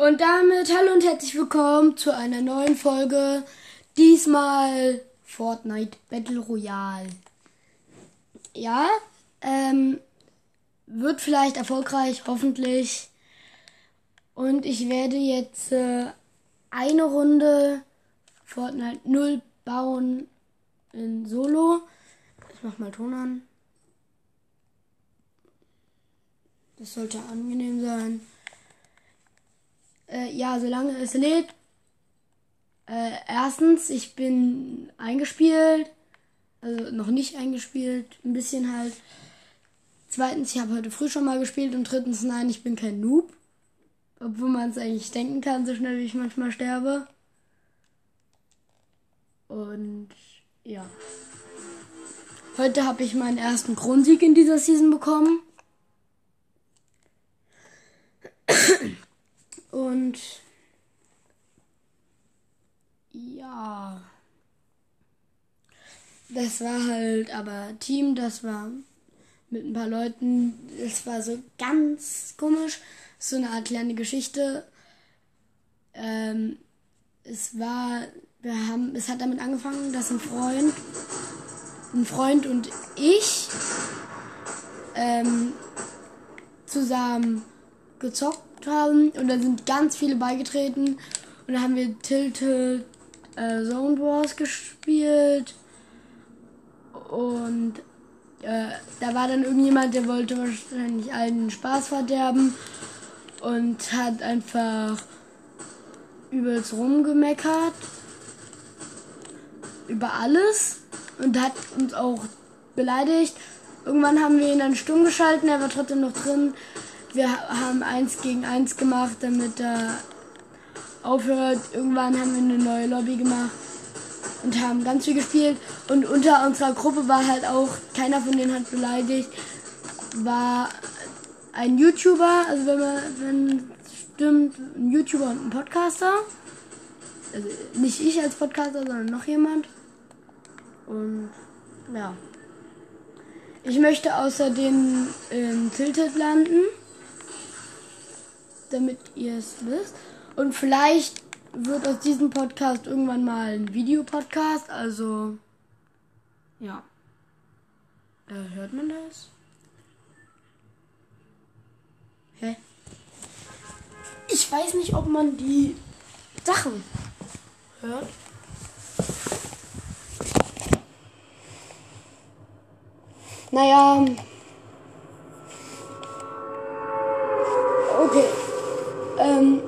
Und damit hallo und herzlich willkommen zu einer neuen Folge. Diesmal Fortnite Battle Royale. Ja, ähm, wird vielleicht erfolgreich, hoffentlich. Und ich werde jetzt äh, eine Runde Fortnite 0 bauen in Solo. Ich mach mal Ton an. Das sollte angenehm sein. Äh, ja, solange es lädt. Äh, erstens, ich bin eingespielt. Also noch nicht eingespielt. Ein bisschen halt. Zweitens, ich habe heute früh schon mal gespielt. Und drittens, nein, ich bin kein Noob. Obwohl man es eigentlich denken kann, so schnell wie ich manchmal sterbe. Und ja. Heute habe ich meinen ersten Grundsieg in dieser Season bekommen. Und ja, das war halt aber Team, das war mit ein paar Leuten, das war so ganz komisch, so eine Art kleine Geschichte. Ähm, es war, wir haben, es hat damit angefangen, dass ein Freund, ein Freund und ich ähm, zusammen gezockt haben und dann sind ganz viele beigetreten. Und dann haben wir Tilted äh, Zone Wars gespielt. Und äh, da war dann irgendjemand, der wollte wahrscheinlich allen Spaß verderben und hat einfach übelst rumgemeckert über alles und hat uns auch beleidigt. Irgendwann haben wir ihn dann stumm geschalten, er war trotzdem noch drin wir haben eins gegen eins gemacht, damit er aufhört. Irgendwann haben wir eine neue Lobby gemacht und haben ganz viel gespielt. Und unter unserer Gruppe war halt auch, keiner von denen hat beleidigt, war ein YouTuber, also wenn man, wenn stimmt, ein YouTuber und ein Podcaster. Also nicht ich als Podcaster, sondern noch jemand. Und ja. Ich möchte außerdem in Tilted landen damit ihr es wisst. Und vielleicht wird aus diesem Podcast irgendwann mal ein Videopodcast. Also, ja. Äh, hört man das? Hä? Ich weiß nicht, ob man die Sachen hört. Naja. Ähm,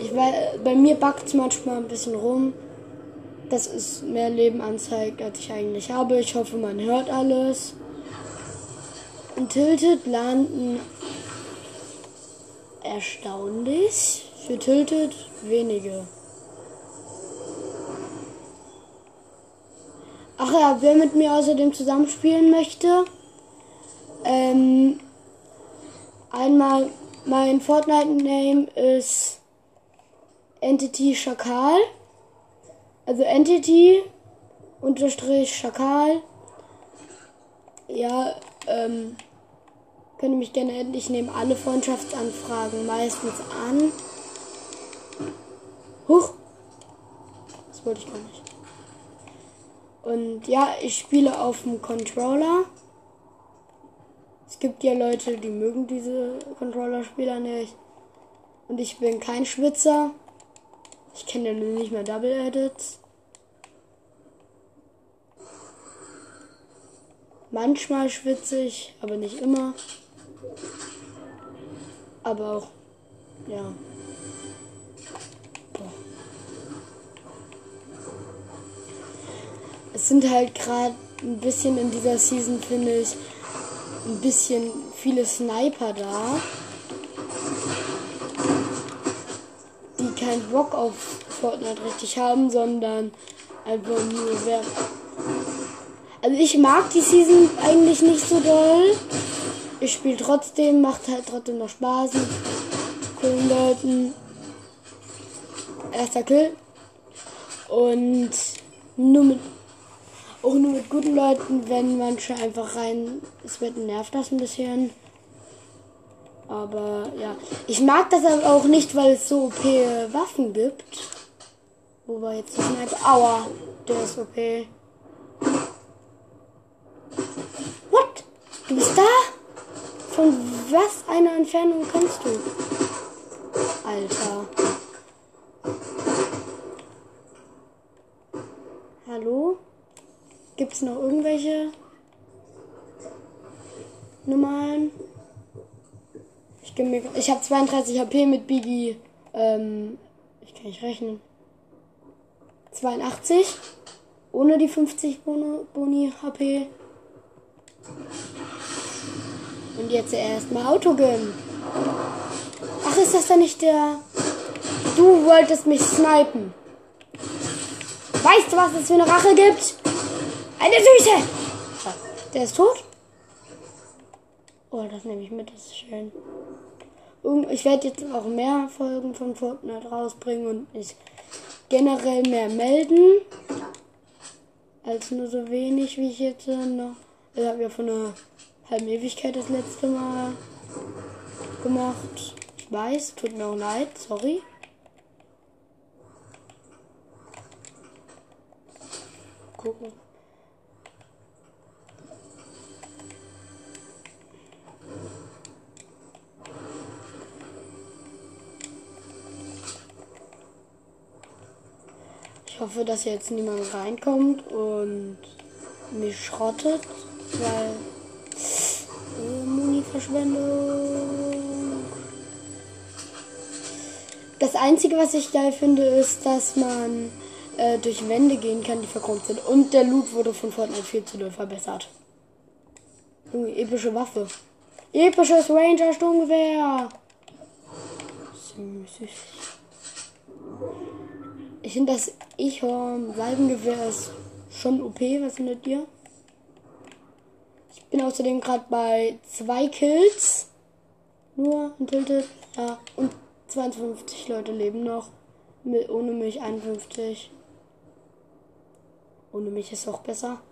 ich weiß, bei mir backt es manchmal ein bisschen rum, dass es mehr Leben anzeigt, als ich eigentlich habe. Ich hoffe, man hört alles. In Tilted landen erstaunlich. Für Tilted wenige. Ach ja, wer mit mir außerdem zusammenspielen möchte, ähm, einmal mein Fortnite-Name ist Entity Schakal. Also Entity unterstrich Schakal. Ja, ähm, könnt ihr mich gerne endlich nehmen. Alle Freundschaftsanfragen meistens an. Huch! Das wollte ich gar nicht. Und ja, ich spiele auf dem Controller. Es gibt ja Leute, die mögen diese Controller-Spieler nicht. Und ich bin kein Schwitzer. Ich kenne ja nicht mehr Double Edits. Manchmal schwitze ich, aber nicht immer. Aber auch, ja. Es sind halt gerade ein bisschen in dieser Season, finde ich, ein bisschen viele Sniper da, die keinen Bock auf Fortnite richtig haben, sondern einfach nur wer. Also ich mag die Season eigentlich nicht so doll. Ich spiele trotzdem, macht halt trotzdem noch Spaß mit coolen Leuten. Erster Kill. Und nur mit auch nur mit guten Leuten, wenn manche einfach rein. Es wird nervt das ein bisschen. Aber ja, ich mag das aber auch nicht, weil es so OP Waffen gibt. Wobei jetzt die Sniper. Aua, der ist OP. What? Du bist da? Von was einer Entfernung kannst du? Alter. Hallo? Gibt es noch irgendwelche normalen? Ich, ich habe 32 HP mit Biggie. Ähm, ich kann nicht rechnen. 82. Ohne die 50 Boni HP. Und jetzt erstmal Auto gönnen. Ach, ist das dann nicht der... Du wolltest mich snipen. Weißt du, was es für eine Rache gibt? Eine Süße! Der ist tot? Oh, das nehme ich mit, das ist schön. Ich werde jetzt auch mehr Folgen von Fortnite rausbringen und mich generell mehr melden. Als nur so wenig, wie ich jetzt noch. Ich habe ja von einer halben Ewigkeit das letzte Mal gemacht. Ich weiß, tut mir auch leid, sorry. Gucken. Hoffe, dass jetzt niemand reinkommt und mich schrottet, weil äh, Muni-Verschwendung. Das Einzige, was ich geil finde, ist, dass man äh, durch Wände gehen kann, die verkrümmt sind. Und der Loot wurde von Fortnite 4 zu 0 verbessert. Junge, epische Waffe. Episches Ranger-Sturmgewehr. Süß. Ich finde das Echorn Salbengewehr ist schon OP. Was findet ihr? Ich bin außerdem gerade bei zwei Kills. Nur entiltet. Ja. Und 52 Leute leben noch. Mit, ohne mich 51. Ohne mich ist auch besser.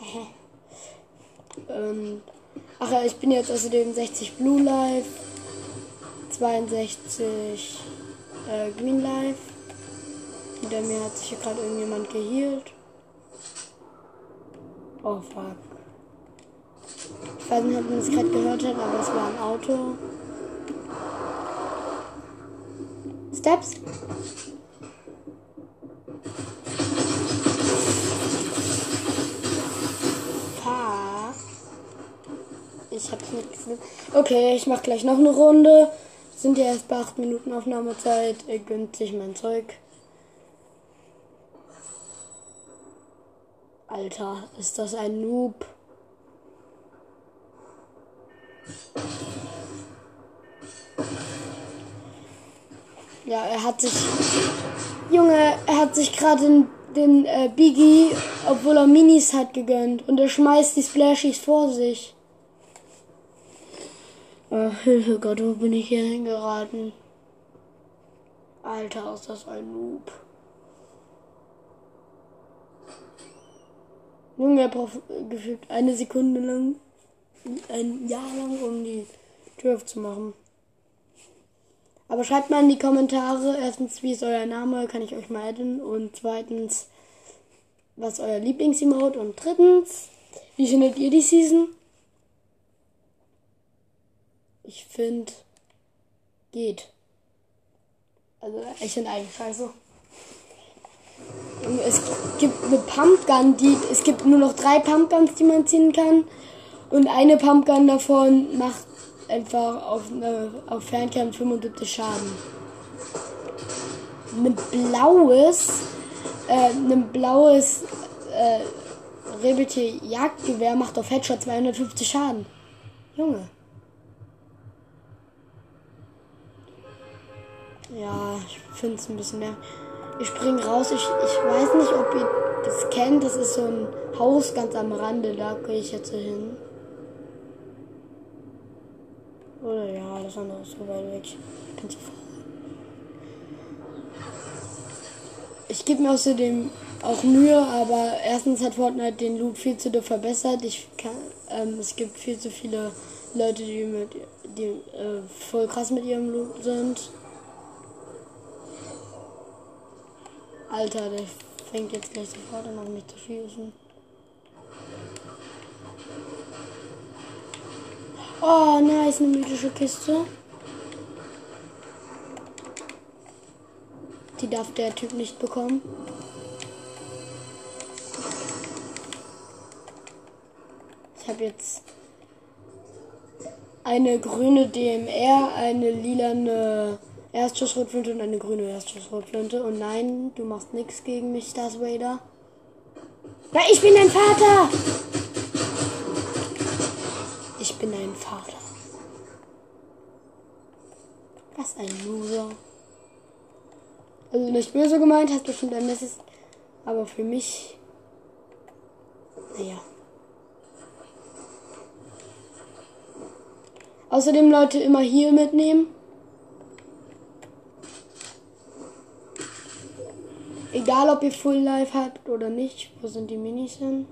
ähm, ach ja, ich bin jetzt außerdem 60 Blue Life. 62 äh, Green Life. Hinter mir hat sich hier gerade irgendjemand gehielt. Oh fuck. Ich weiß nicht, ob man es gerade gehört hat, aber es war ein Auto. Steps. Fuck. Ich hab's nicht gesehen. Okay, ich mach gleich noch eine Runde. Sind ja erst bei 8 Minuten Aufnahmezeit. Er gönnt sich mein Zeug. Alter, ist das ein Noob. Ja, er hat sich. Junge, er hat sich gerade den, den äh, Biggie, obwohl er Minis hat, gegönnt. Und er schmeißt die Splashies vor sich. Oh, Hilfe Gott, wo bin ich hier hingeraten? Alter, ist das ein Noob. Junge, er braucht eine Sekunde lang, ein Jahr lang, um die Tür aufzumachen. Aber schreibt mal in die Kommentare, erstens, wie ist euer Name, kann ich euch mal adden. Und zweitens, was ist euer Lieblingsemote. Und drittens, wie findet ihr die Season? Ich finde, geht. Also, ich finde eigentlich scheiße. Es gibt eine Pumpgun, die es gibt nur noch drei Pumpguns, die man ziehen kann. Und eine Pumpgun davon macht einfach auf, äh, auf Fernkern 75 Schaden. Ein blaues, äh, ein blaues äh, Rebete Jagdgewehr macht auf Headshot 250 Schaden. Junge. Ja, ich finde es ein bisschen mehr. Ich spring raus. Ich, ich weiß nicht, ob ihr das kennt. Das ist so ein Haus ganz am Rande. Da gehe ich jetzt hin. Oder ja, das andere ist so weit weg. Ich bin zu faul. Ich gebe mir außerdem auch Mühe, aber erstens hat Fortnite den Loot viel zu doll verbessert. Ich kann, ähm, es gibt viel zu viele Leute, die mit die äh, voll krass mit ihrem Loot sind. Alter, der fängt jetzt gleich sofort an, mich zu schießen. Oh, nice, eine mythische Kiste. Die darf der Typ nicht bekommen. Ich habe jetzt eine grüne DMR, eine lilane Erstschussrotflinte und eine grüne Erstschussrotflinte. Und nein, du machst nichts gegen mich, Stars Vader. Ja, ich bin dein Vater! Ich bin dein Vater. Was ein Loser. Also nicht böse gemeint, hast du schon dein Messes. Aber für mich. Naja. Außerdem Leute immer hier mitnehmen. Egal ob ihr Full Life habt oder nicht. Wo sind die Minis hin?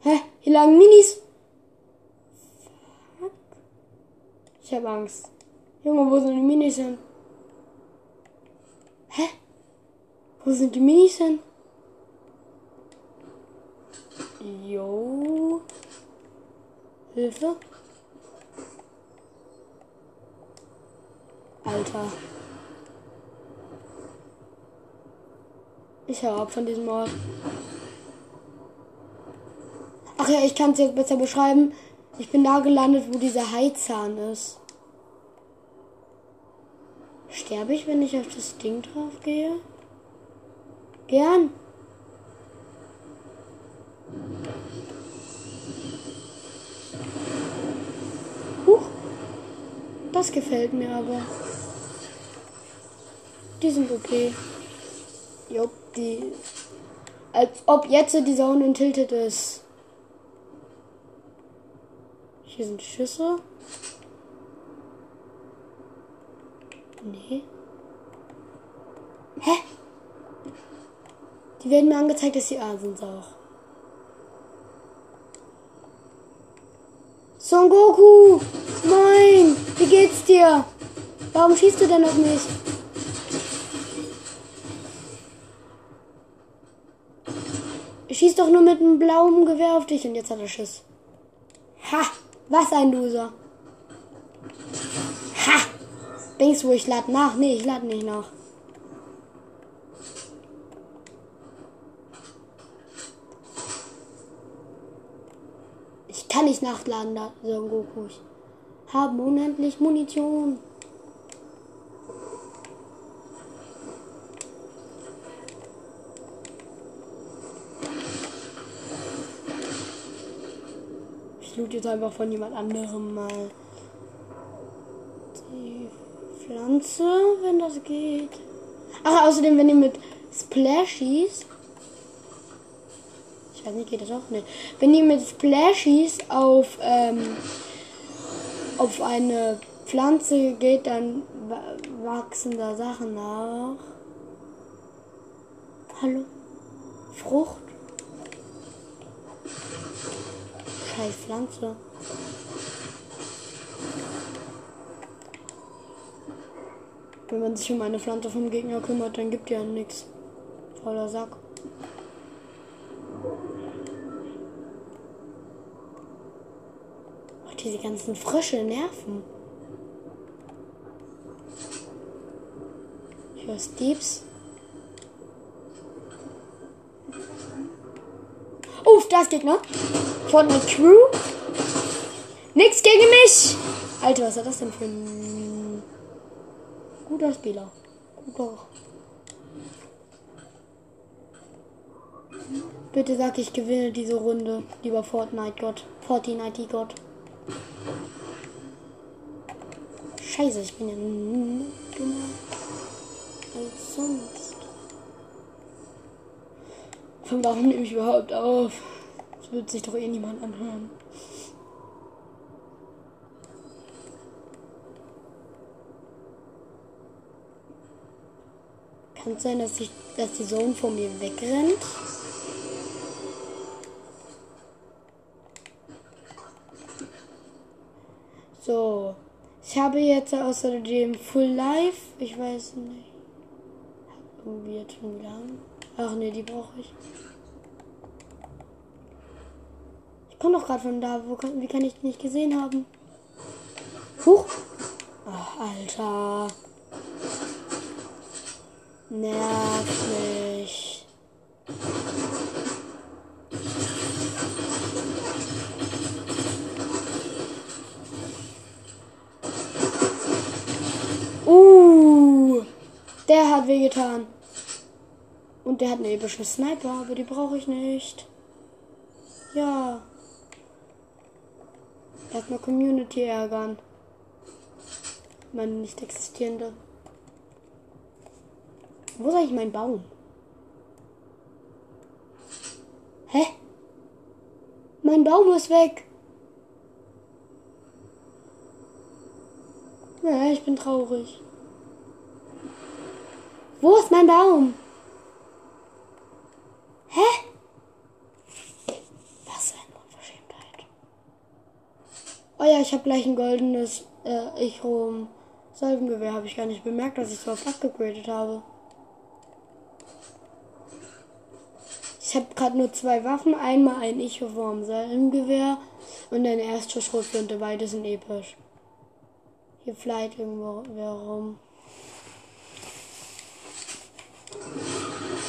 Hä? Hier lagen Minis. Fuck. Ich hab Angst. Junge, wo sind die Minis hin? Hä? Wo sind die Minis hin? Jo. Hilfe. Alter. Ich hau ab von diesem Ort. Ach ja, ich kann es jetzt besser beschreiben. Ich bin da gelandet, wo dieser Heizahn ist. Sterbe ich, wenn ich auf das Ding drauf gehe? Gern. Huch. Das gefällt mir aber. Die sind okay. Jupp, die. Als ob jetzt die Zone untilted ist. Hier sind Schüsse. Nee. Hä? Die werden mir angezeigt, dass sie A sind auch. Son Goku! Moin! Wie geht's dir? Warum schießt du denn auf mich? Ich schieß doch nur mit einem blauen Gewehr auf dich und jetzt hat er Schiss. Ha! Was ein Loser! Ha! Denkst du, ich lade nach? Nee, ich lade nicht nach. Ich kann nicht nachladen, da, so Goku. Ich habe unendlich Munition. Loot jetzt einfach von jemand anderem mal die Pflanze, wenn das geht. Ach, außerdem, wenn ihr mit Splashies. Ich weiß nicht, geht das auch? Ne. Wenn ihr mit Splashies auf, ähm, auf eine Pflanze geht, dann wachsen da Sachen nach. Hallo? Frucht? Scheiß Pflanze. Wenn man sich um eine Pflanze vom Gegner kümmert, dann gibt ja nichts. Voller Sack. Oh, diese ganzen Frösche nerven. Ich höre Steeps. Uff, da ist Gegner. Fortnite Crew. Nix gegen mich. Alter, was ist das denn für ein Guter Spieler. Guter. Bitte sag, ich gewinne diese Runde, lieber Fortnite-Gott. Fortnite-Gott. Scheiße, ich bin ja dümmer als sonst. Von warum nehme ich überhaupt auf? Das wird sich doch eh niemand anhören. Kann es sein, dass, ich, dass die Zone vor mir wegrennt? So. Ich habe jetzt außerdem Full Life. Ich weiß nicht. Irgendwie jetzt schon wieder. Ach nee, die brauche ich. Ich komme doch gerade von da. Wo kann, wie kann ich nicht gesehen haben? Huch. Ach, Alter. Nervig. Uh, der hat wehgetan. Und der hat einen epischen Sniper, aber die brauche ich nicht. Ja. Erstmal Community ärgern. Meine nicht existierende. Wo ist eigentlich mein Baum? Hä? Mein Baum ist weg. Ja, ich bin traurig. Wo ist mein Baum? Hä? Was eine Unverschämtheit. Oh ja, ich habe gleich ein goldenes äh, ich rum Salvengewehr. Habe ich gar nicht bemerkt, dass ich so oft abgegradet habe. Ich habe gerade nur zwei Waffen. Einmal ein Ich-Form Salvengewehr und eine Erstschussschrotflinte. Beide sind episch. Hier fliegt irgendwo wer rum.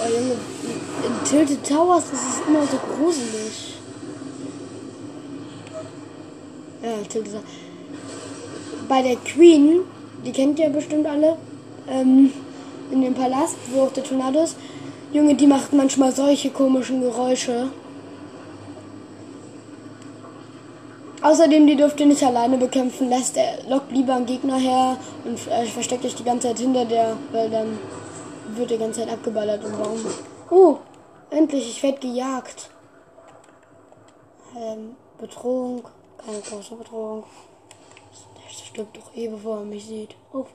Oh Junge, in Tilted Towers ist es immer so gruselig. Ja, Tilted Towers. Bei der Queen, die kennt ihr bestimmt alle, ähm, in dem Palast, wo auch der Tornado ist. Junge, die macht manchmal solche komischen Geräusche. Außerdem, die dürft ihr nicht alleine bekämpfen. Lässt er, lockt lieber einen Gegner her und äh, versteckt euch die ganze Zeit hinter der, weil dann wird die ganze Zeit abgeballert im Baum. Oh, endlich, ich werde gejagt. Ähm, Bedrohung, keine große Bedrohung. Der stirbt doch eh, bevor er mich sieht. Oh,